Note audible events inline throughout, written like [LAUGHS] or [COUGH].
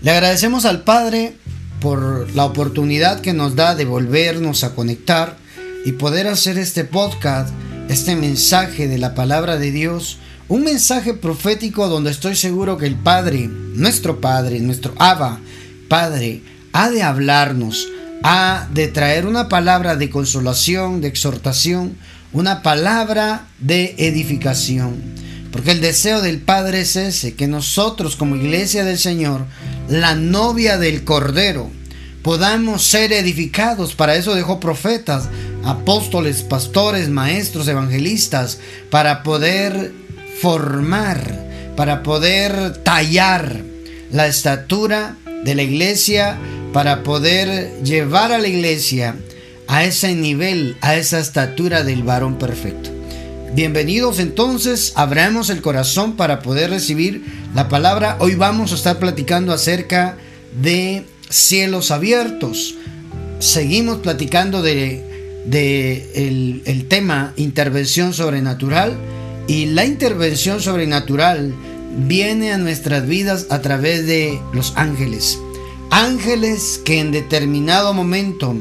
Le agradecemos al Padre por la oportunidad que nos da de volvernos a conectar y poder hacer este podcast, este mensaje de la palabra de Dios, un mensaje profético donde estoy seguro que el Padre, nuestro Padre, nuestro Abba, Padre, ha de hablarnos, ha de traer una palabra de consolación, de exhortación, una palabra de edificación. Porque el deseo del Padre es ese, que nosotros como iglesia del Señor, la novia del Cordero, podamos ser edificados. Para eso dejó profetas, apóstoles, pastores, maestros, evangelistas, para poder formar, para poder tallar la estatura de la iglesia, para poder llevar a la iglesia a ese nivel, a esa estatura del varón perfecto. Bienvenidos entonces, abramos el corazón para poder recibir la palabra. Hoy vamos a estar platicando acerca de cielos abiertos. Seguimos platicando de, el, tema intervención sobrenatural y la intervención sobrenatural viene a nuestras vidas a través de los ángeles. Ángeles que en determinado momento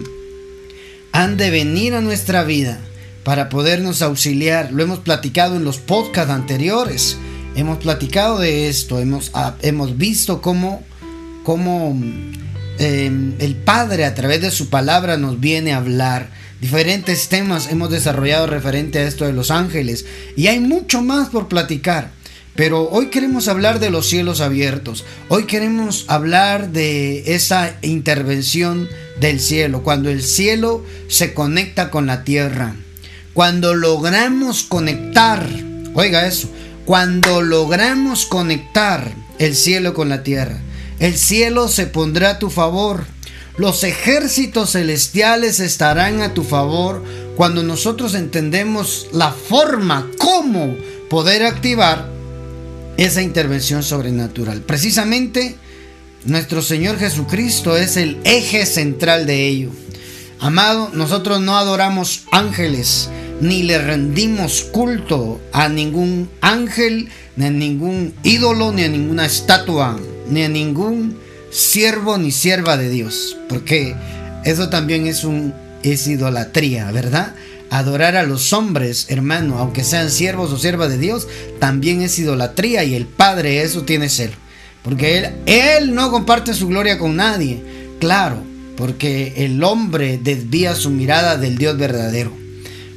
han de venir a nuestra vida para podernos auxiliar. Lo hemos platicado en los podcasts anteriores. Hemos platicado de esto. Hemos, ah, hemos visto cómo, cómo em, el Padre a través de su palabra nos viene a hablar. Diferentes temas hemos desarrollado referente a esto de los ángeles. Y hay mucho más por platicar. Pero hoy queremos hablar de los cielos abiertos. Hoy queremos hablar de esa intervención del cielo. Cuando el cielo se conecta con la tierra. Cuando logramos conectar, oiga eso, cuando logramos conectar el cielo con la tierra, el cielo se pondrá a tu favor. Los ejércitos celestiales estarán a tu favor cuando nosotros entendemos la forma, cómo poder activar esa intervención sobrenatural. Precisamente, nuestro Señor Jesucristo es el eje central de ello. Amado, nosotros no adoramos ángeles, ni le rendimos culto a ningún ángel, ni a ningún ídolo, ni a ninguna estatua, ni a ningún siervo ni sierva de Dios, porque eso también es un es idolatría, ¿verdad? Adorar a los hombres, hermano, aunque sean siervos o siervas de Dios, también es idolatría y el Padre eso tiene ser. Porque él, él no comparte su gloria con nadie. Claro, porque el hombre desvía su mirada del Dios verdadero.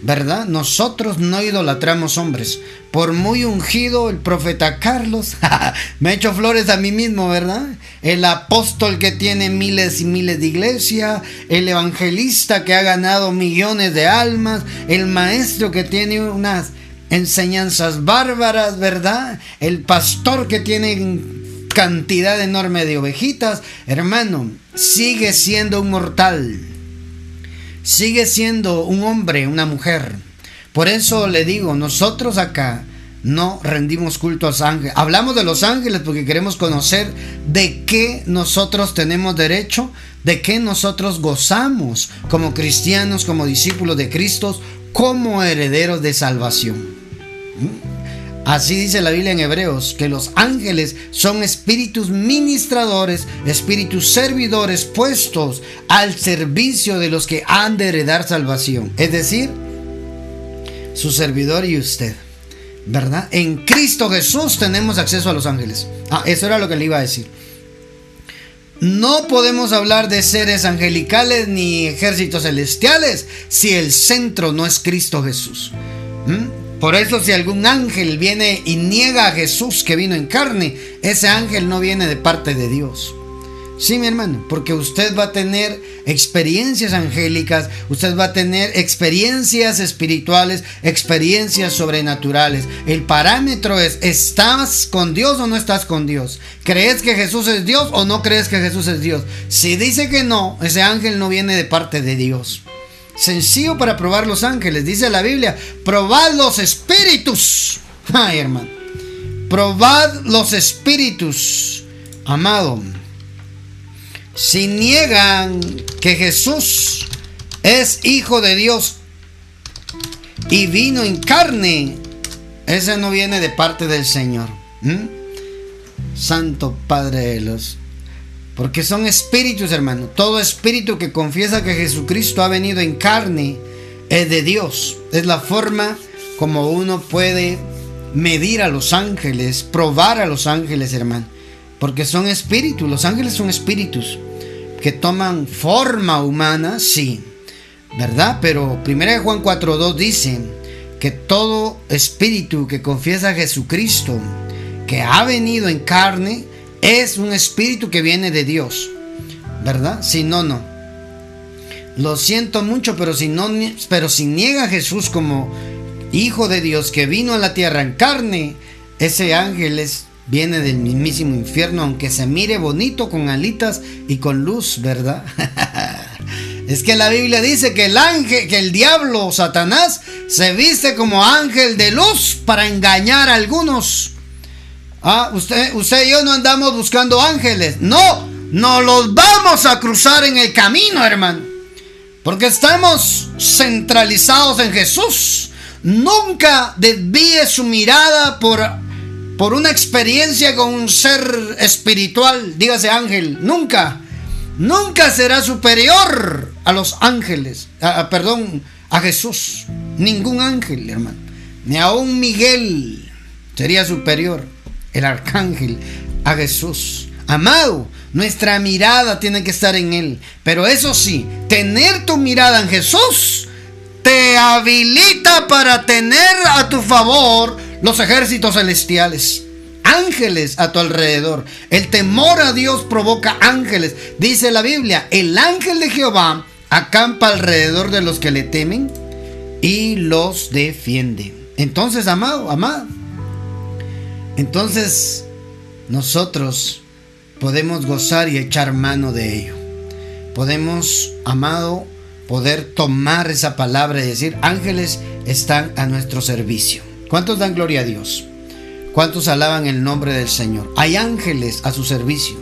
¿Verdad? Nosotros no idolatramos hombres. Por muy ungido el profeta Carlos, [LAUGHS] me ha hecho flores a mí mismo, ¿verdad? El apóstol que tiene miles y miles de iglesias, el evangelista que ha ganado millones de almas, el maestro que tiene unas enseñanzas bárbaras, ¿verdad? El pastor que tiene cantidad enorme de ovejitas, hermano, sigue siendo un mortal sigue siendo un hombre, una mujer. Por eso le digo, nosotros acá no rendimos culto a los ángeles. Hablamos de los ángeles porque queremos conocer de qué nosotros tenemos derecho, de qué nosotros gozamos como cristianos, como discípulos de Cristo, como herederos de salvación. ¿Mm? Así dice la Biblia en Hebreos, que los ángeles son espíritus ministradores, espíritus servidores puestos al servicio de los que han de heredar salvación. Es decir, su servidor y usted. ¿Verdad? En Cristo Jesús tenemos acceso a los ángeles. Ah, eso era lo que le iba a decir. No podemos hablar de seres angelicales ni ejércitos celestiales si el centro no es Cristo Jesús. ¿Mm? Por eso si algún ángel viene y niega a Jesús que vino en carne, ese ángel no viene de parte de Dios. Sí, mi hermano, porque usted va a tener experiencias angélicas, usted va a tener experiencias espirituales, experiencias sobrenaturales. El parámetro es, ¿estás con Dios o no estás con Dios? ¿Crees que Jesús es Dios o no crees que Jesús es Dios? Si dice que no, ese ángel no viene de parte de Dios. Sencillo para probar los ángeles. Dice la Biblia, probad los espíritus. Ay, hermano. Probad los espíritus. Amado. Si niegan que Jesús es hijo de Dios y vino en carne, ese no viene de parte del Señor. ¿Mm? Santo Padre de los Porque son espíritus, hermano. Todo espíritu que confiesa que Jesucristo ha venido en carne es de Dios. Es la forma como uno puede medir a los ángeles, probar a los ángeles, hermano. Porque son espíritus, los ángeles son espíritus que toman forma humana, sí, ¿verdad? Pero 1 Juan 4.2 dice que todo espíritu que confiesa a Jesucristo, que ha venido en carne, es un espíritu que viene de Dios, ¿verdad? Si no, no. Lo siento mucho, pero si no, pero si niega a Jesús como Hijo de Dios que vino a la tierra en carne, ese ángel es, viene del mismísimo infierno, aunque se mire bonito con alitas y con luz, ¿verdad? [LAUGHS] es que la Biblia dice que el ángel, que el diablo, Satanás, se viste como ángel de luz para engañar a algunos. Ah, usted, usted y yo no andamos buscando ángeles. No, no los vamos a cruzar en el camino, hermano. Porque estamos centralizados en Jesús. Nunca desvíe su mirada por, por una experiencia con un ser espiritual, dígase ángel. Nunca. Nunca será superior a los ángeles. perdón, a Jesús. Ningún ángel, hermano. Ni aún Miguel sería superior. El arcángel a Jesús. Amado, nuestra mirada tiene que estar en Él. Pero eso sí, tener tu mirada en Jesús te habilita para tener a tu favor los ejércitos celestiales. Ángeles a tu alrededor. El temor a Dios provoca ángeles. Dice la Biblia, el ángel de Jehová acampa alrededor de los que le temen y los defiende. Entonces, amado, amado. Entonces, nosotros podemos gozar y echar mano de ello. Podemos, amado, poder tomar esa palabra y decir, ángeles están a nuestro servicio. ¿Cuántos dan gloria a Dios? ¿Cuántos alaban el nombre del Señor? Hay ángeles a su servicio.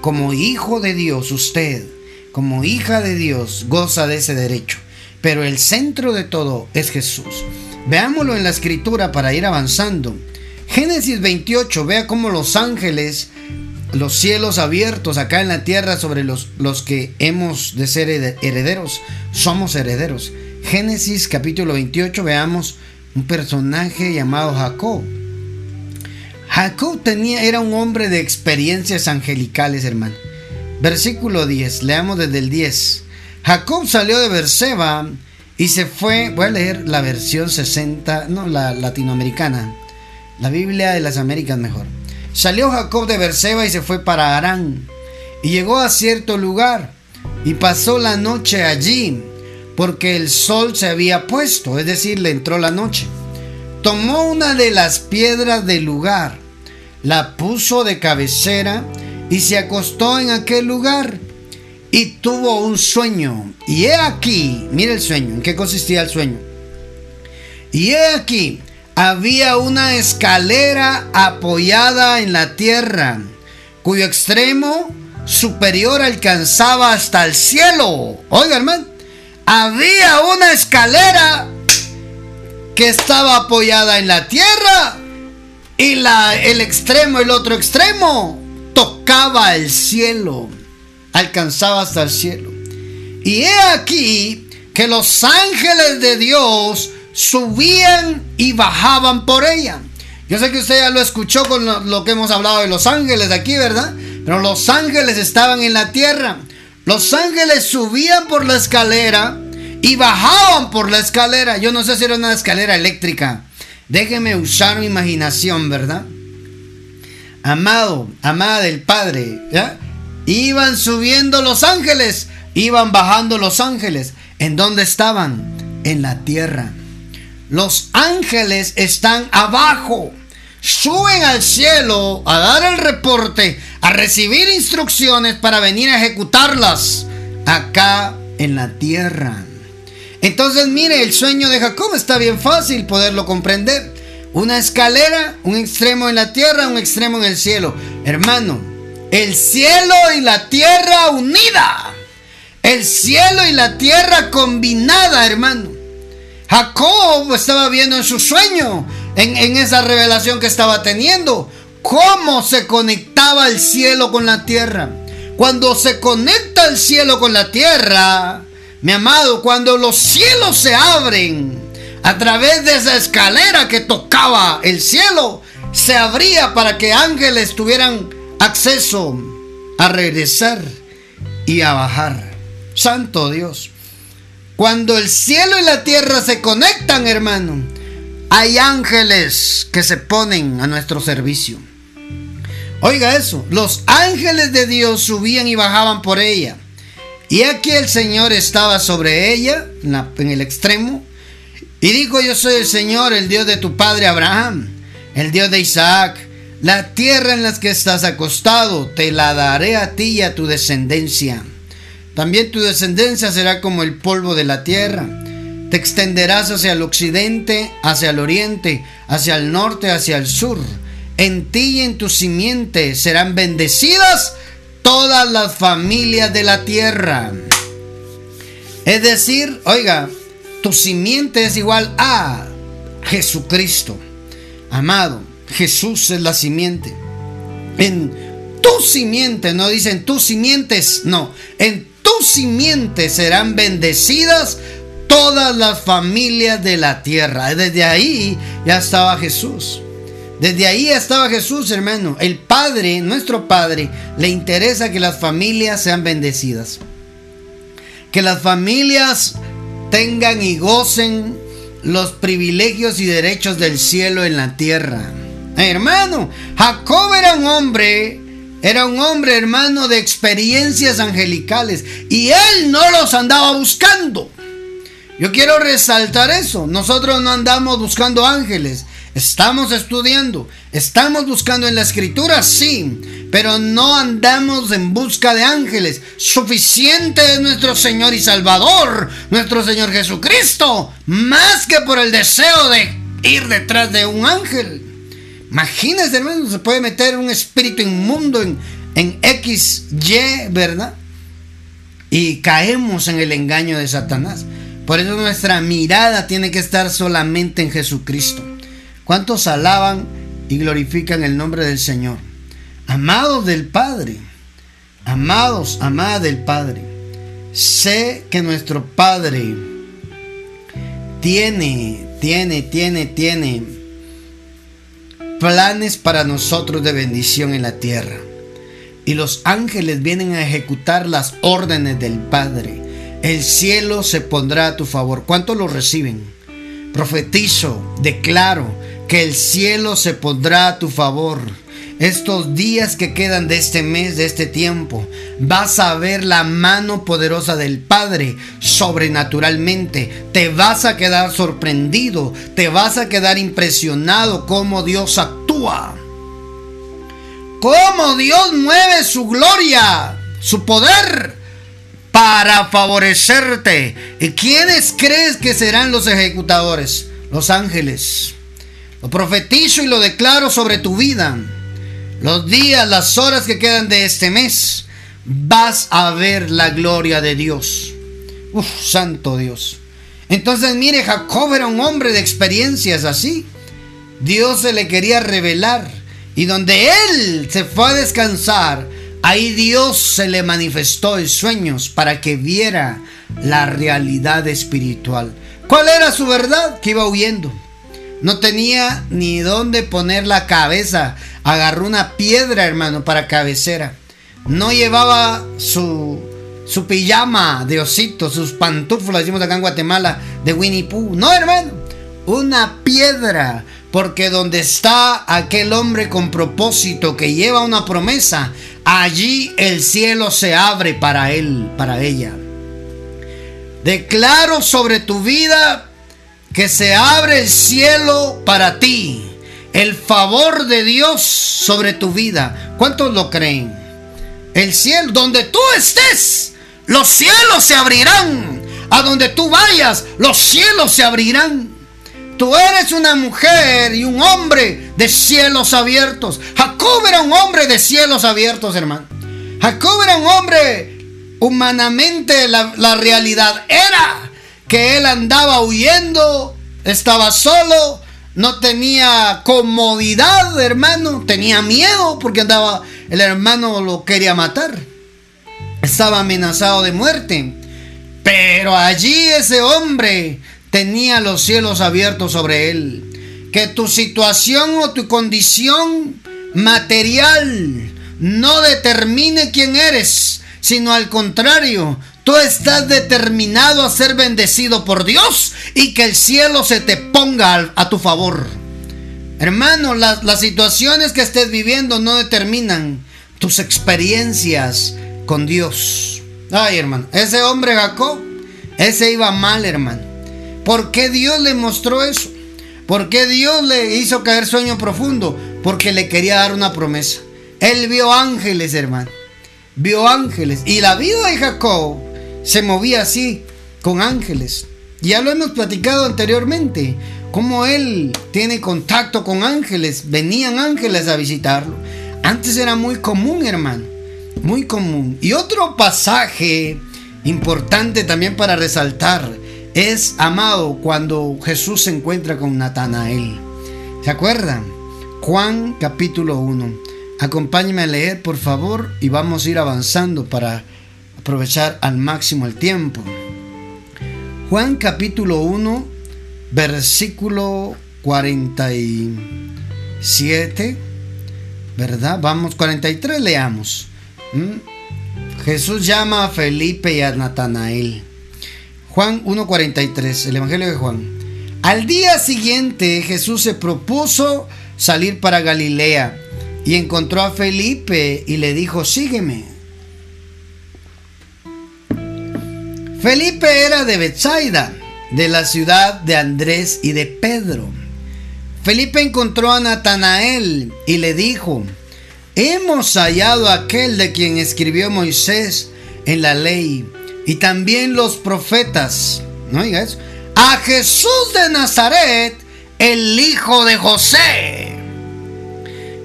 Como hijo de Dios, usted, como hija de Dios, goza de ese derecho. Pero el centro de todo es Jesús. Veámoslo en la escritura para ir avanzando. Génesis 28, vea cómo los ángeles los cielos abiertos acá en la tierra sobre los, los que hemos de ser herederos. Somos herederos. Génesis capítulo 28, veamos un personaje llamado Jacob. Jacob tenía, era un hombre de experiencias angelicales, hermano. Versículo 10, leamos desde el 10. Jacob salió de Berseba y se fue, voy a leer la versión 60, no, la latinoamericana, la Biblia de las Américas mejor. Salió Jacob de Berseba y se fue para Arán. Y llegó a cierto lugar y pasó la noche allí, porque el sol se había puesto, es decir, le entró la noche. Tomó una de las piedras del lugar, la puso de cabecera y se acostó en aquel lugar y tuvo un sueño. Y he aquí, mire el sueño, ¿en qué consistía el sueño? Y he aquí, había una escalera apoyada en la tierra, cuyo extremo superior alcanzaba hasta el cielo. Oiga, hermano, había una escalera que estaba apoyada en la tierra y la, el extremo, el otro extremo, tocaba el cielo, alcanzaba hasta el cielo. Y he aquí que los ángeles de Dios subían y bajaban por ella. Yo sé que usted ya lo escuchó con lo, que hemos hablado de los ángeles aquí, ¿verdad? Pero los ángeles estaban en la tierra. Los ángeles subían por la escalera y bajaban por la escalera. Yo no sé si era una escalera eléctrica. Déjeme usar mi imaginación, ¿verdad? Amado, amada del Padre, ¿ya? Iban subiendo los ángeles, iban bajando los ángeles. ¿En dónde estaban? En la tierra. Los ángeles están abajo. Suben al cielo a dar el reporte, a recibir instrucciones para venir a ejecutarlas acá en la tierra. Entonces mire, el sueño de Jacob está bien fácil poderlo comprender. Una escalera, un extremo en la tierra, un extremo en el cielo. Hermano, el cielo y la tierra unida. El cielo y la tierra combinada, hermano. Jacob estaba viendo en su sueño, en, esa revelación que estaba teniendo, cómo se conectaba el cielo con la tierra. cuando se conecta el cielo con la tierra, mi amado, cuando los cielos se abren a través de esa escalera que tocaba el cielo, se abría para que ángeles tuvieran acceso a regresar y a bajar. Santo Dios. Cuando el cielo y la tierra se conectan, hermano, hay ángeles que se ponen a nuestro servicio. Oiga eso, los ángeles de Dios subían y bajaban por ella. Y aquí el Señor estaba sobre ella, en, el extremo, y dijo, yo soy el Señor, el Dios de tu padre Abraham, el Dios de Isaac. La tierra en la que estás acostado, te la daré a ti y a tu descendencia. También tu descendencia será como el polvo de la tierra. Te extenderás hacia el occidente, hacia el oriente, hacia el norte, hacia el sur. En ti y en tu simiente serán bendecidas todas las familias de la tierra. Es decir, oiga, tu simiente es igual a Jesucristo. Amado, Jesús es la simiente. En tu simiente, no dicen tus simientes, no, en tu simiente serán bendecidas todas las familias de la tierra. Desde ahí ya estaba Jesús. Desde ahí estaba Jesús, hermano. El Padre, nuestro Padre, le interesa que las familias sean bendecidas. Que las familias tengan y gocen los privilegios y derechos del cielo en la tierra. Hermano, Jacob era un hombre, era un hombre hermano de experiencias angelicales y él no los andaba buscando. Yo quiero resaltar eso. Nosotros no andamos buscando ángeles. Estamos estudiando. Estamos buscando en la escritura, sí. Pero no andamos en busca de ángeles. Suficiente es nuestro Señor y Salvador, nuestro Señor Jesucristo. Más que por el deseo de ir detrás de un ángel. Imagínense, hermano, se puede meter un espíritu inmundo en, en X, Y, ¿verdad? Y caemos en el engaño de Satanás. Por eso nuestra mirada tiene que estar solamente en Jesucristo. ¿Cuántos alaban y glorifican el nombre del Señor? Amados del Padre, amados, amada del Padre, sé que nuestro Padre tiene, tiene, tiene, tiene planes para nosotros de bendición en la tierra. Y los ángeles vienen a ejecutar las órdenes del Padre el cielo se pondrá a tu favor. ¿Cuántos lo reciben? Profetizo, declaro que el cielo se pondrá a tu favor. Estos días que quedan de este mes, de este tiempo, vas a ver la mano poderosa del Padre sobrenaturalmente. Te vas a quedar sorprendido, te vas a quedar impresionado cómo Dios actúa. Cómo Dios mueve su gloria, su poder para favorecerte. ¿Y quiénes crees que serán los ejecutadores? Los ángeles. Lo profetizo y lo declaro sobre tu vida. Los días, las horas que quedan de este mes, vas a ver la gloria de Dios. Uf, santo Dios. Entonces, mire, Jacob era un hombre de experiencias así. Dios se le quería revelar. Y donde él se fue a descansar, Ahí Dios se le manifestó en sueños para que viera la realidad espiritual. ¿Cuál era su verdad? Que iba huyendo. No tenía ni dónde poner la cabeza. Agarró una piedra, hermano, para cabecera. No llevaba su, su pijama de osito, sus pantuflas, decimos acá en Guatemala, de Winnie Pooh. No, hermano. Una piedra porque donde está aquel hombre con propósito que lleva una promesa, allí el cielo se abre para él, para ella. Declaro sobre tu vida que se abre el cielo para ti. El favor de Dios sobre tu vida. ¿Cuántos lo creen? El cielo, donde tú estés, los cielos se abrirán. A donde tú vayas, los cielos se abrirán. Tú eres una mujer y un hombre de cielos abiertos. Jacob era un hombre de cielos abiertos, hermano. Jacob era un hombre, humanamente la, la realidad era que él andaba huyendo, estaba solo, no tenía comodidad, hermano, tenía miedo porque andaba, el hermano lo quería matar. estaba amenazado de muerte. Pero allí ese hombre tenía los cielos abiertos sobre él. Que tu situación o tu condición material no determine quién eres, sino al contrario, tú estás determinado a ser bendecido por Dios y que el cielo se te ponga a, tu favor. Hermano, las, situaciones que estés viviendo no determinan tus experiencias con Dios. Ay, hermano, ese hombre Jacob, ese iba mal, hermano. ¿Por qué Dios le mostró eso? ¿Por qué Dios le hizo caer sueño profundo? Porque le quería dar una promesa. Él vio ángeles, hermano. Vio ángeles. Y la vida de Jacob se movía así, con ángeles. Ya lo hemos platicado anteriormente. Cómo él tiene contacto con ángeles. Venían ángeles a visitarlo. Antes era muy común, hermano. Muy común. Y otro pasaje importante también para resaltar es, amado, cuando Jesús se encuentra con Natanael. ¿Se acuerdan? Juan capítulo 1. Acompáñeme a leer, por favor, y vamos a ir avanzando para aprovechar al máximo el tiempo. Juan capítulo 1, versículo 47, ¿verdad? Vamos, 43 leamos. Jesús llama a Felipe y a Natanael. Juan 1.43, el Evangelio de Juan. Al día siguiente Jesús se propuso salir para Galilea y encontró a Felipe y le dijo, sígueme. Felipe era de Bethsaida, de la ciudad de Andrés y de Pedro. Felipe encontró a Natanael y le dijo, hemos hallado a aquel de quien escribió Moisés en la ley y también los profetas. ¿No digas? A Jesús de Nazaret, el hijo de José.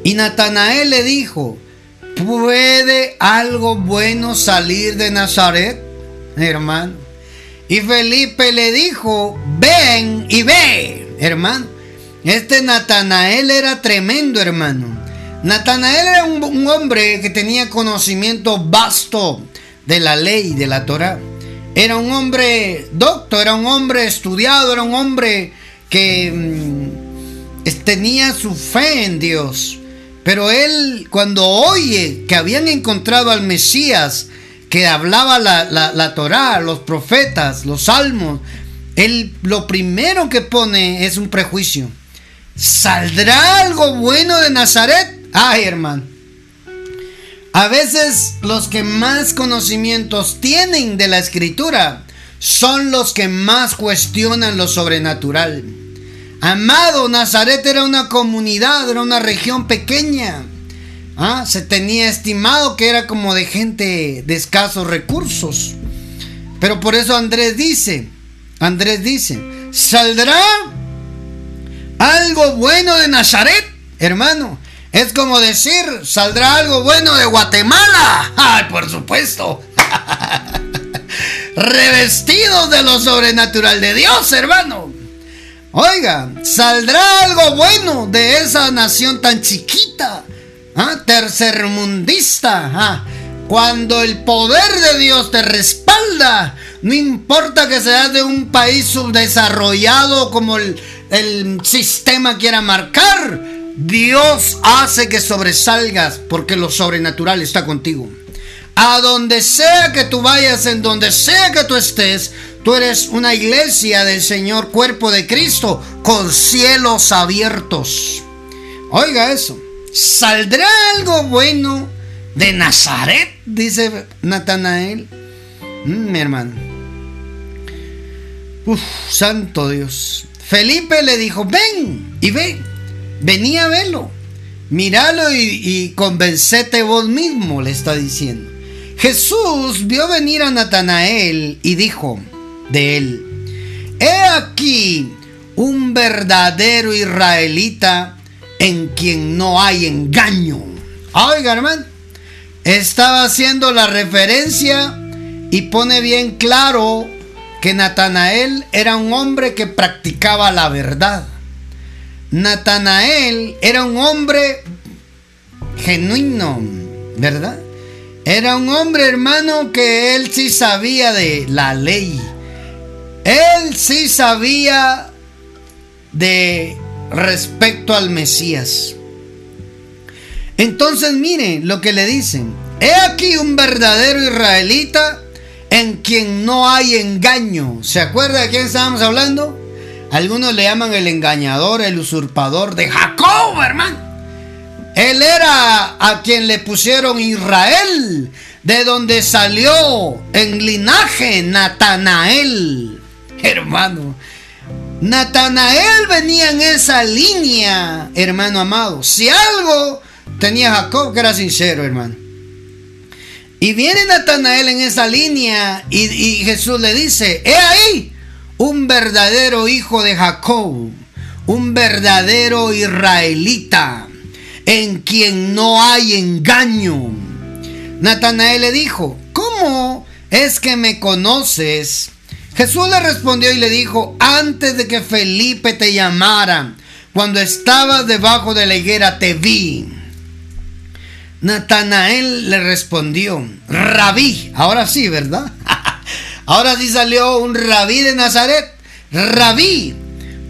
Y Natanael le dijo, ¿puede algo bueno salir de Nazaret, hermano? Y Felipe le dijo, ven y ve, hermano. Este Natanael era tremendo, hermano. Natanael era un, hombre que tenía conocimiento vasto de la ley, de la Torah. Era un hombre docto, era un hombre estudiado, era un hombre que mm, tenía su fe en Dios. Pero él, cuando oye que habían encontrado al Mesías, que hablaba la, la, Torá, los profetas, los salmos, él lo primero que pone es un prejuicio. ¿Saldrá algo bueno de Nazaret? Ay, hermano. A veces los que más conocimientos tienen de la escritura son los que más cuestionan lo sobrenatural. Amado, Nazaret era una comunidad, era una región pequeña. Ah, se tenía estimado que era como de gente de escasos recursos. Pero por eso Andrés dice, Andrés dice, ¿saldrá algo bueno de Nazaret, hermano? Es como decir, ¿saldrá algo bueno de Guatemala? [LAUGHS] ¡Ay, por supuesto! [LAUGHS] Revestidos de lo sobrenatural de Dios, hermano. Oiga, ¿saldrá algo bueno de esa nación tan chiquita? ¿Ah? Tercermundista. ¿ah? Cuando el poder de Dios te respalda, no importa que seas de un país subdesarrollado como el, el sistema quiera marcar, Dios hace que sobresalgas porque lo sobrenatural está contigo. A donde sea que tú vayas, en donde sea que tú estés, Tú eres una iglesia del Señor, cuerpo de Cristo, con cielos abiertos. Oiga eso. ¿Saldrá algo bueno de Nazaret? Dice Natanael. Mm, mi hermano. Uf, santo Dios. Felipe le dijo, ven y ve. Venía a verlo. Míralo y, y convencete vos mismo, le está diciendo. Jesús vio venir a Natanael y dijo, de él. He aquí un verdadero israelita en quien no hay engaño. Oiga, hermano, estaba haciendo la referencia y pone bien claro que Natanael era un hombre que practicaba la verdad. Natanael era un hombre genuino, ¿verdad? Era un hombre, hermano, que él sí sabía de la ley. Él sí sabía de respecto al Mesías. Entonces mire lo que le dicen. He aquí un verdadero israelita en quien no hay engaño. ¿Se acuerda de quién estábamos hablando? Algunos le llaman el engañador, el usurpador de Jacob, hermano. Él era a quien le pusieron Israel, de donde salió en linaje Natanael. Hermano, Natanael venía en esa línea, hermano amado. Si algo tenía Jacob, que era sincero, hermano. Y viene Natanael en esa línea y, Jesús le dice, he ahí un verdadero hijo de Jacob, un verdadero israelita, en quien no hay engaño. Natanael le dijo, ¿cómo es que me conoces? Jesús le respondió y le dijo, antes de que Felipe te llamara, cuando estabas debajo de la higuera te vi. Natanael le respondió, rabí, ahora sí, ¿verdad? [LAUGHS] ahora sí salió un rabí de Nazaret. Rabí,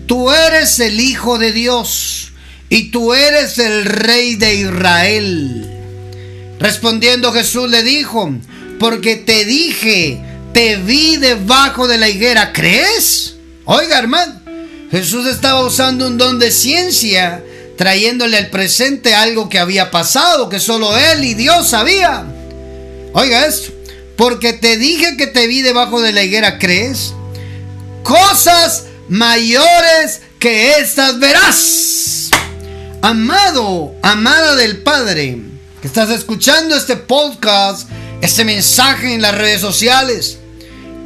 tú eres el Hijo de Dios y tú eres el Rey de Israel. Respondiendo Jesús le dijo, porque te dije, te vi debajo de la higuera, ¿crees? Oiga, hermano, Jesús estaba usando un don de ciencia trayéndole al presente algo que había pasado, que solo Él y Dios sabía. Oiga esto, porque te dije que te vi debajo de la higuera, ¿crees? Cosas mayores que estas verás. Amado, amada del Padre, que estás escuchando este podcast, este mensaje en las redes sociales.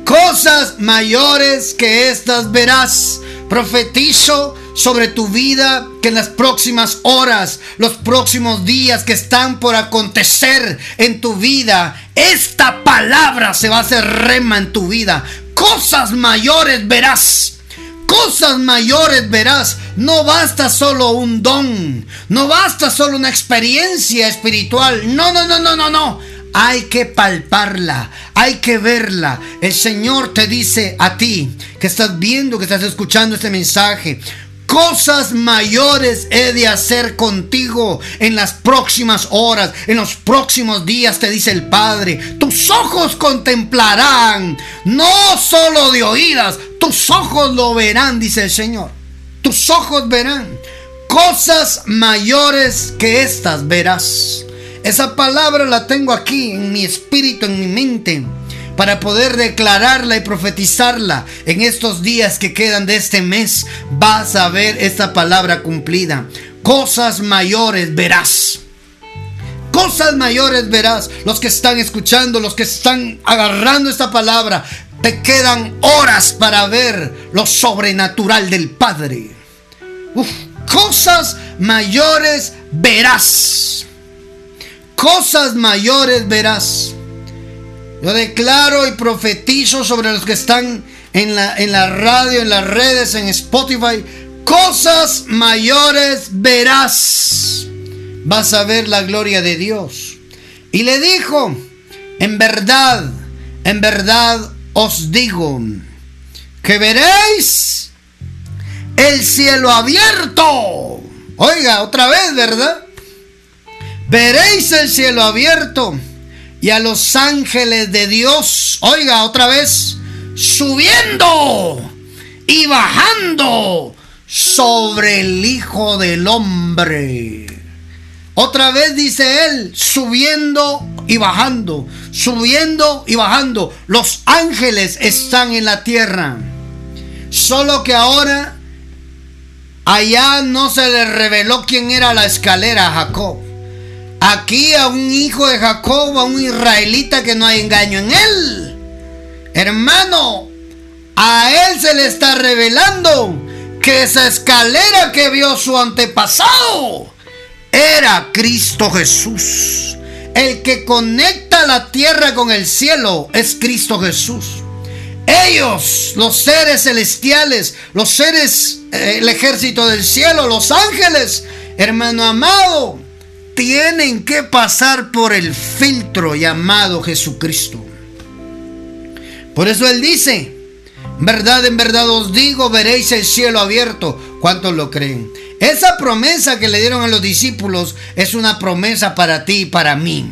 Cosas mayores que estas verás. Profetizo sobre tu vida que en las próximas horas, los próximos días que están por acontecer en tu vida, esta palabra se va a hacer rema en tu vida. Cosas mayores verás. Cosas mayores verás. No basta solo un don. No basta solo una experiencia espiritual. No, no, no, no, no, no. Hay que palparla, hay que verla. El Señor te dice a ti que estás viendo, que estás escuchando este mensaje, Cosas mayores he de hacer contigo en las próximas horas, en los próximos días, te dice el Padre. Tus ojos contemplarán, no solo de oídas, tus ojos lo verán, dice el Señor. Tus ojos verán cosas mayores que estas verás. Esa palabra la tengo aquí en mi espíritu, en mi mente para poder declararla y profetizarla en estos días que quedan de este mes. Vas a ver esta palabra cumplida. Cosas mayores verás. Cosas mayores verás. Los que están escuchando, los que están agarrando esta palabra, te quedan horas para ver lo sobrenatural del Padre. cosas mayores verás. Cosas mayores verás. Yo declaro y profetizo sobre los que están en la, en la radio, en las redes, en Spotify. Cosas mayores verás. Vas a ver la gloria de Dios. Y le dijo, en verdad, en verdad os digo, que veréis el cielo abierto. Oiga, otra vez, ¿verdad? Veréis el cielo abierto y a los ángeles de Dios, oiga otra vez, subiendo y bajando sobre el Hijo del Hombre. Otra vez dice él, subiendo y bajando, subiendo y bajando. Los ángeles están en la tierra. Solo que ahora allá no se le reveló quién era la escalera a Jacob. Aquí a un hijo de Jacob, a un israelita que no hay engaño en él. Hermano, a él se le está revelando que esa escalera que vio su antepasado era Cristo Jesús. El que conecta la tierra con el cielo es Cristo Jesús. Ellos, los seres celestiales, los seres, eh, el ejército del cielo, los ángeles, hermano amado, tienen que pasar por el filtro llamado Jesucristo. Por eso Él dice, verdad en verdad os digo, veréis el cielo abierto. ¿Cuántos lo creen? Esa promesa que le dieron a los discípulos es una promesa para ti y para mí.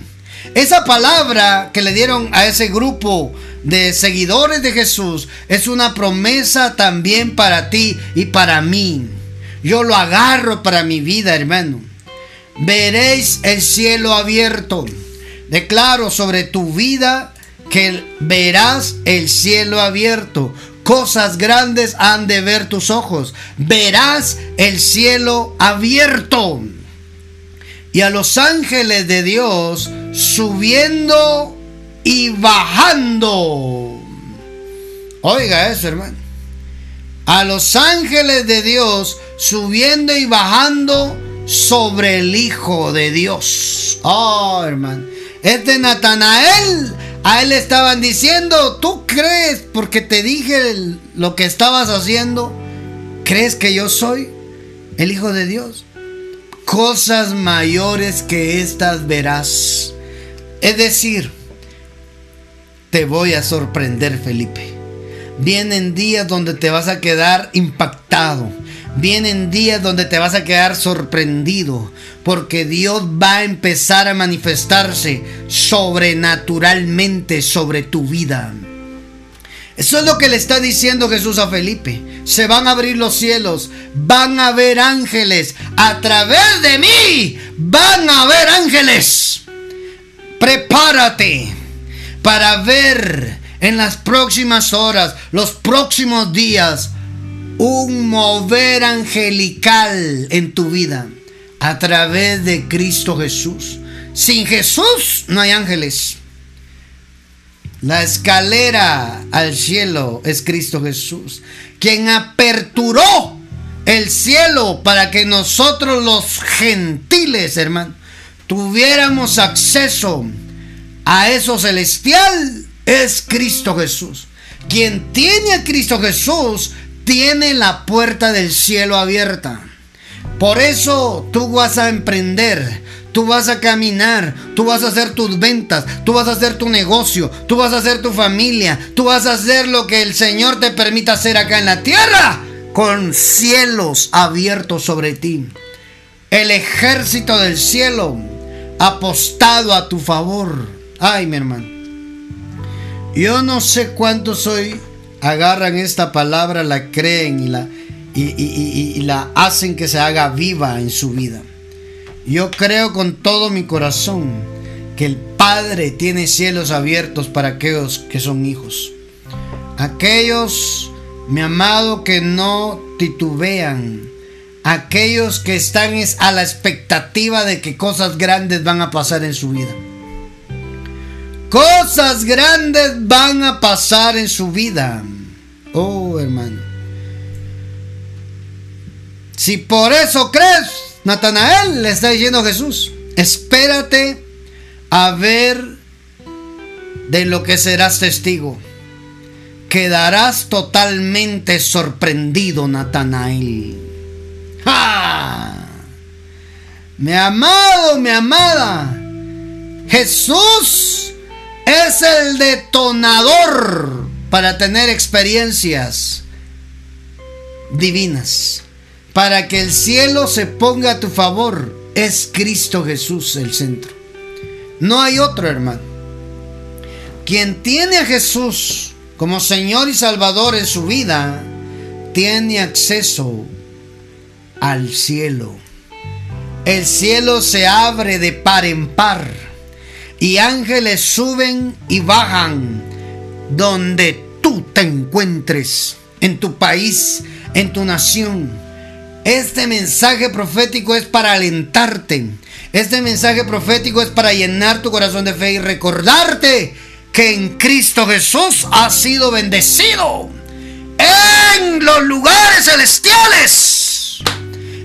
Esa palabra que le dieron a ese grupo de seguidores de Jesús es una promesa también para ti y para mí. Yo lo agarro para mi vida, hermano. Veréis el cielo abierto. Declaro sobre tu vida que verás el cielo abierto. Cosas grandes han de ver tus ojos. Verás el cielo abierto. Y a los ángeles de Dios subiendo y bajando. Oiga eso, hermano. A los ángeles de Dios subiendo y bajando sobre el Hijo de Dios. Oh, hermano. Este Natanael, a él le estaban diciendo, ¿tú crees porque te dije lo que estabas haciendo? ¿Crees que yo soy el Hijo de Dios? Cosas mayores que estas verás. Es decir, te voy a sorprender, Felipe. Vienen días donde te vas a quedar impactado. Vienen días donde te vas a quedar sorprendido. Porque Dios va a empezar a manifestarse sobrenaturalmente sobre tu vida. Eso es lo que le está diciendo Jesús a Felipe. Se van a abrir los cielos. Van a ver ángeles. A través de mí van a ver ángeles. Prepárate para ver en las próximas horas, los próximos días, un mover angelical en tu vida a través de Cristo Jesús. Sin Jesús no hay ángeles. La escalera al cielo es Cristo Jesús, quien aperturó el cielo para que nosotros los gentiles, hermano, tuviéramos acceso a eso celestial es Cristo Jesús. Quien tiene a Cristo Jesús tiene la puerta del cielo abierta. Por eso tú vas a emprender, tú vas a caminar, tú vas a hacer tus ventas, tú vas a hacer tu negocio, tú vas a hacer tu familia, tú vas a hacer lo que el Señor te permita hacer acá en la tierra, con cielos abiertos sobre ti. El ejército del cielo apostado a tu favor. Ay, mi hermano. Yo no sé cuántos hoy agarran esta palabra, la creen y la, y, la hacen que se haga viva en su vida. Yo creo con todo mi corazón que el Padre tiene cielos abiertos para aquellos que son hijos. Aquellos, mi amado, que no titubean. Aquellos que están a la expectativa de que cosas grandes van a pasar en su vida. Cosas grandes van a pasar en su vida. Oh, hermano. Si por eso crees, Natanael le está diciendo Jesús, espérate a ver de lo que serás testigo. Quedarás totalmente sorprendido, Natanael. ¡Ja! Mi amado, mi amada, Jesús es el detonador para tener experiencias divinas. Para que el cielo se ponga a tu favor, es Cristo Jesús el centro. No hay otro hermano. Quien tiene a Jesús como Señor y Salvador en su vida, tiene acceso al cielo. El cielo se abre de par en par y ángeles suben y bajan donde tú te encuentres, en tu país, en tu nación. Este mensaje profético es para alentarte. Este mensaje profético es para llenar tu corazón de fe y recordarte que en Cristo Jesús has sido bendecido en los lugares celestiales.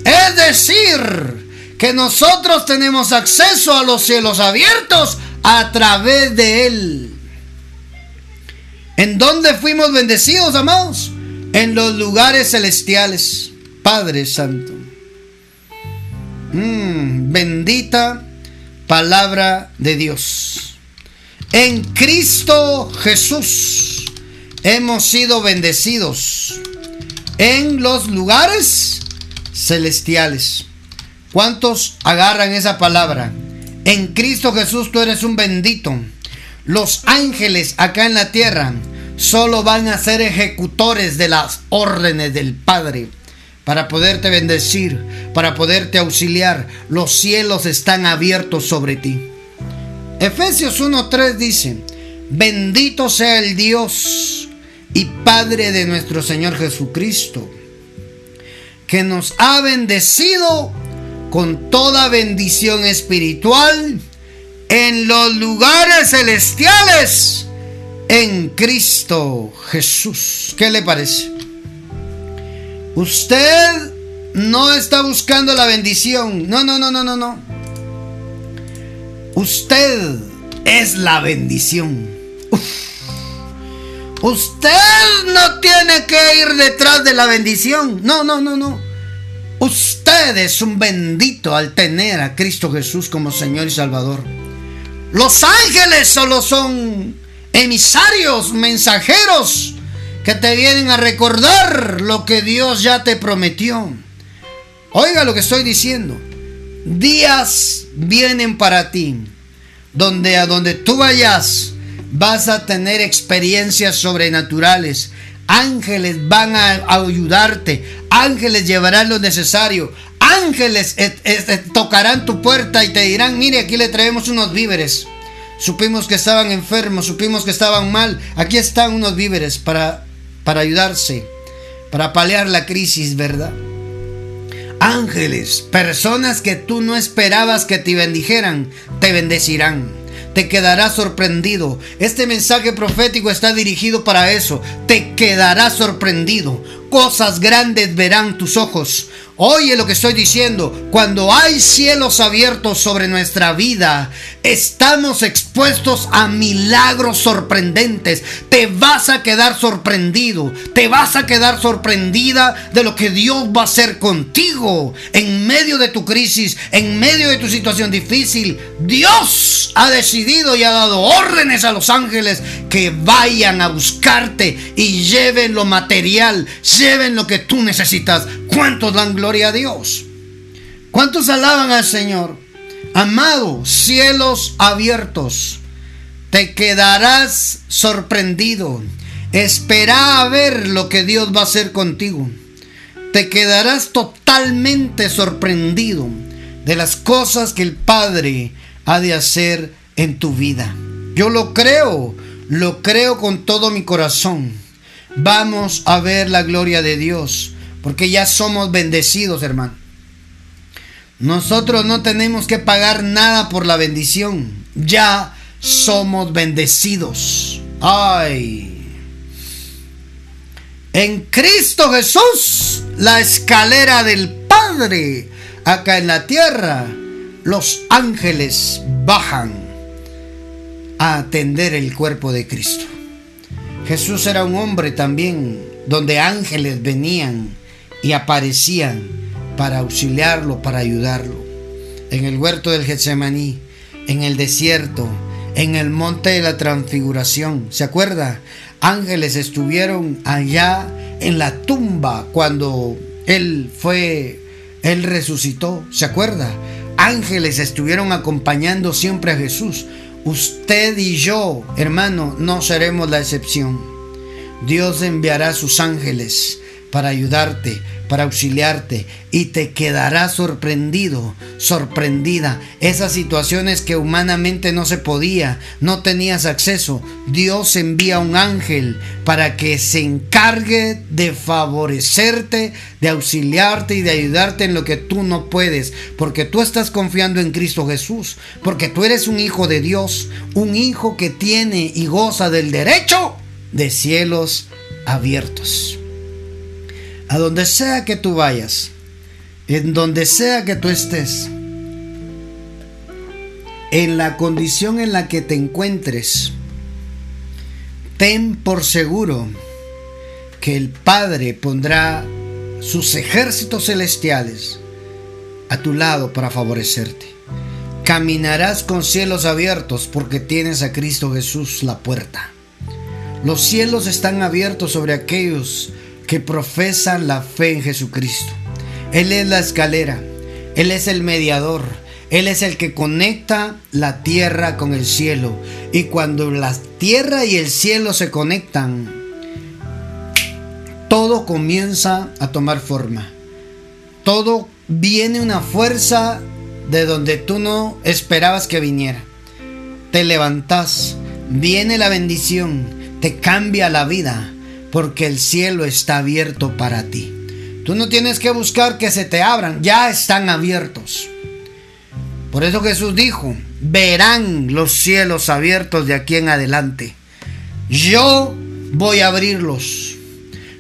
Es decir, que nosotros tenemos acceso a los cielos abiertos a través de Él. ¿En dónde fuimos bendecidos, amados? En los lugares celestiales. Padre Santo. Mm, bendita palabra de Dios. En Cristo Jesús hemos sido bendecidos en los lugares celestiales. ¿Cuántos agarran esa palabra? En Cristo Jesús tú eres un bendito. Los ángeles acá en la tierra solo van a ser ejecutores de las órdenes del Padre para poderte bendecir, para poderte auxiliar. Los cielos están abiertos sobre ti. Efesios 1.3 dice, bendito sea el Dios y Padre de nuestro Señor Jesucristo, que nos ha bendecido con toda bendición espiritual en los lugares celestiales en Cristo Jesús. ¿Qué le parece? Usted no está buscando la bendición. No, no, no, no, no, no. Usted es la bendición. Usted no tiene que ir detrás de la bendición. No, no, no, no. Usted es un bendito al tener a Cristo Jesús como Señor y Salvador. Los ángeles solo son emisarios, mensajeros que te vienen a recordar lo que Dios ya te prometió. Oiga lo que estoy diciendo. Días vienen para ti, donde a donde tú vayas vas a tener experiencias sobrenaturales. Ángeles van a ayudarte, ángeles llevarán lo necesario, ángeles tocarán tu puerta y te dirán, mire, aquí le traemos unos víveres. Supimos que estaban enfermos, supimos que estaban mal. Aquí están unos víveres para para ayudarse, para paliar la crisis, ¿verdad? Ángeles, personas que tú no esperabas que te bendijeran, te bendecirán. Te quedarás sorprendido. Este mensaje profético está dirigido para eso. Te quedarás sorprendido. Cosas grandes verán tus ojos. Oye lo que estoy diciendo. Cuando hay cielos abiertos sobre nuestra vida, estamos expuestos a milagros sorprendentes. Te vas a quedar sorprendido. Te vas a quedar sorprendida de lo que Dios va a hacer contigo en medio de tu crisis, en medio de tu situación difícil. Dios ha decidido y ha dado órdenes a los ángeles que vayan a buscarte y lleven lo material, lleven lo que tú necesitas. ¿Cuántos dan gloria? a Dios. ¿Cuántos alaban al Señor? Amado, cielos abiertos, te quedarás sorprendido. Espera a ver lo que Dios va a hacer contigo. Te quedarás totalmente sorprendido de las cosas que el Padre ha de hacer en tu vida. Yo lo creo, lo creo con todo mi corazón. Vamos a ver la gloria de Dios. Porque ya somos bendecidos, hermano. Nosotros no tenemos que pagar nada por la bendición. Ya somos bendecidos. Ay. En Cristo Jesús, la escalera del Padre, acá en la tierra, los ángeles bajan a atender el cuerpo de Cristo. Jesús era un hombre también, donde ángeles venían y aparecían para auxiliarlo, para ayudarlo. En el huerto del Getsemaní, en el desierto, en el monte de la transfiguración. ¿Se acuerda? Ángeles estuvieron allá en la tumba cuando él fue, él resucitó. ¿Se acuerda? Ángeles estuvieron acompañando siempre a Jesús. Usted y yo, hermano, no seremos la excepción. Dios enviará sus ángeles para ayudarte, para auxiliarte y te quedarás sorprendido, sorprendida. Esas situaciones que humanamente no se podía, no tenías acceso. Dios envía un ángel para que se encargue de favorecerte, de auxiliarte y de ayudarte en lo que tú no puedes, porque tú estás confiando en Cristo Jesús, porque tú eres un hijo de Dios, un hijo que tiene y goza del derecho de cielos abiertos a donde sea que tú vayas, en donde sea que tú estés, en la condición en la que te encuentres, ten por seguro que el Padre pondrá sus ejércitos celestiales a tu lado para favorecerte. caminarás con cielos abiertos porque tienes a Cristo Jesús la puerta. Los cielos están abiertos sobre aquellos que profesan la fe en Jesucristo. Él es la escalera, Él es el mediador, Él es el que conecta la tierra con el cielo. Y cuando la tierra y el cielo se conectan, todo comienza a tomar forma. Todo viene una fuerza de donde tú no esperabas que viniera. Te levantas, viene la bendición, te cambia la vida, porque el cielo está abierto para ti. Tú no tienes que buscar que se te abran, ya están abiertos. Por eso Jesús dijo, verán los cielos abiertos de aquí en adelante. Yo voy a abrirlos.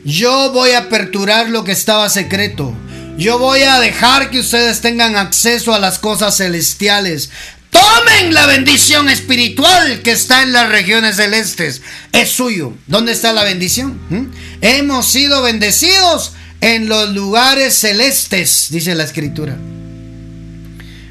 Yo voy a aperturar lo que estaba secreto. Yo voy a dejar que ustedes tengan acceso a las cosas celestiales. Tomen la bendición espiritual que está en las regiones celestes. Es suyo. ¿Dónde está la bendición? ¿Mm? Hemos sido bendecidos en los lugares celestes, dice la escritura.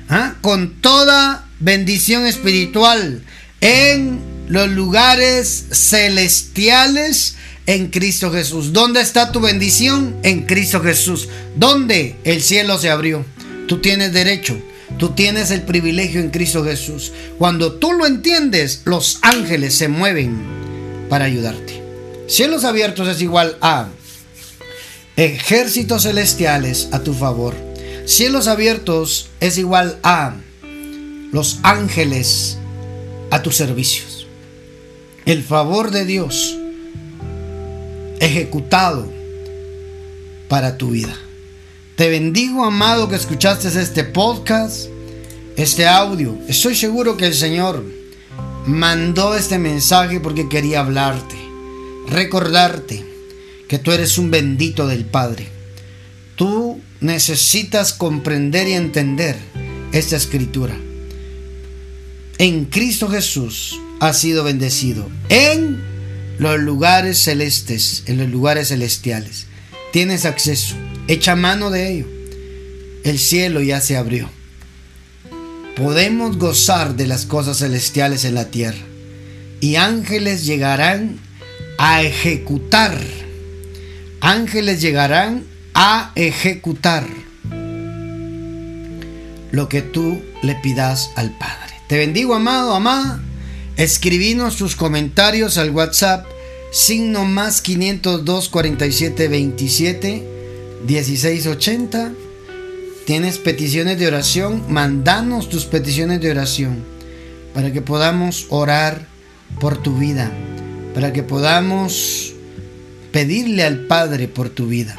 ¿Ah? Con toda bendición espiritual en los lugares celestiales en Cristo Jesús. ¿Dónde está tu bendición? En Cristo Jesús. ¿Dónde? El cielo se abrió. Tú tienes derecho. Tú tienes el privilegio en Cristo Jesús. Cuando tú lo entiendes, los ángeles se mueven para ayudarte. Cielos abiertos es igual a ejércitos celestiales a tu favor. Cielos abiertos es igual a los ángeles a tus servicios. El favor de Dios ejecutado para tu vida. Te bendigo, amado, que escuchaste este podcast, este audio. Estoy seguro que el Señor mandó este mensaje porque quería hablarte, recordarte que tú eres un bendito del Padre. Tú necesitas comprender y entender esta escritura. En Cristo Jesús has sido bendecido. En los lugares celestes, en los lugares celestiales. Tienes acceso. Echa mano de ello. El cielo ya se abrió. Podemos gozar de las cosas celestiales en la tierra. Y ángeles llegarán a ejecutar. Ángeles llegarán a ejecutar lo que tú le pidas al Padre. Te bendigo, amado, amada. Escribinos tus comentarios al WhatsApp signo más 502 47 27 16 80. Tienes peticiones de oración, mandanos tus peticiones de oración para que podamos orar por tu vida, para que podamos pedirle al Padre por tu vida.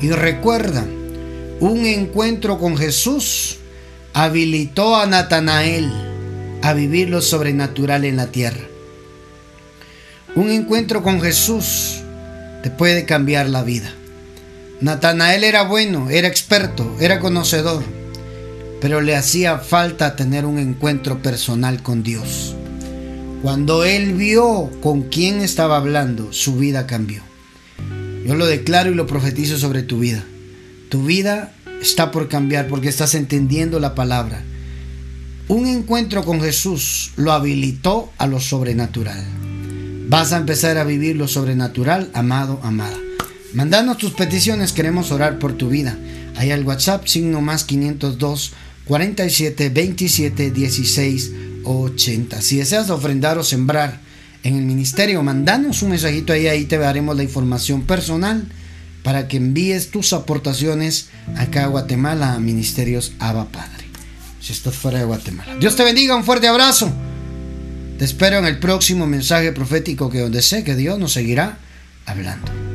Y recuerda, un encuentro con Jesús habilitó a Natanael a vivir lo sobrenatural en la tierra. Un encuentro con Jesús te puede cambiar la vida. Natanael era bueno, era experto, era conocedor, pero le hacía falta tener un encuentro personal con Dios. Cuando él vio con quién estaba hablando, su vida cambió. Yo lo declaro y lo profetizo sobre tu vida. Tu vida está por cambiar porque estás entendiendo la palabra un encuentro con Jesús lo habilitó a lo sobrenatural. Vas a empezar a vivir lo sobrenatural, amado, amada. Mandanos tus peticiones, queremos orar por tu vida. Hay al WhatsApp, signo más 502 47 27 16 80. Si deseas ofrendar o sembrar en el ministerio, mandanos un mensajito ahí, ahí te daremos la información personal para que envíes tus aportaciones acá a Guatemala a Ministerios Abba Padre si estás fuera de Guatemala. Dios te bendiga, un fuerte abrazo. Te espero en el próximo mensaje profético que donde sé que Dios nos seguirá hablando.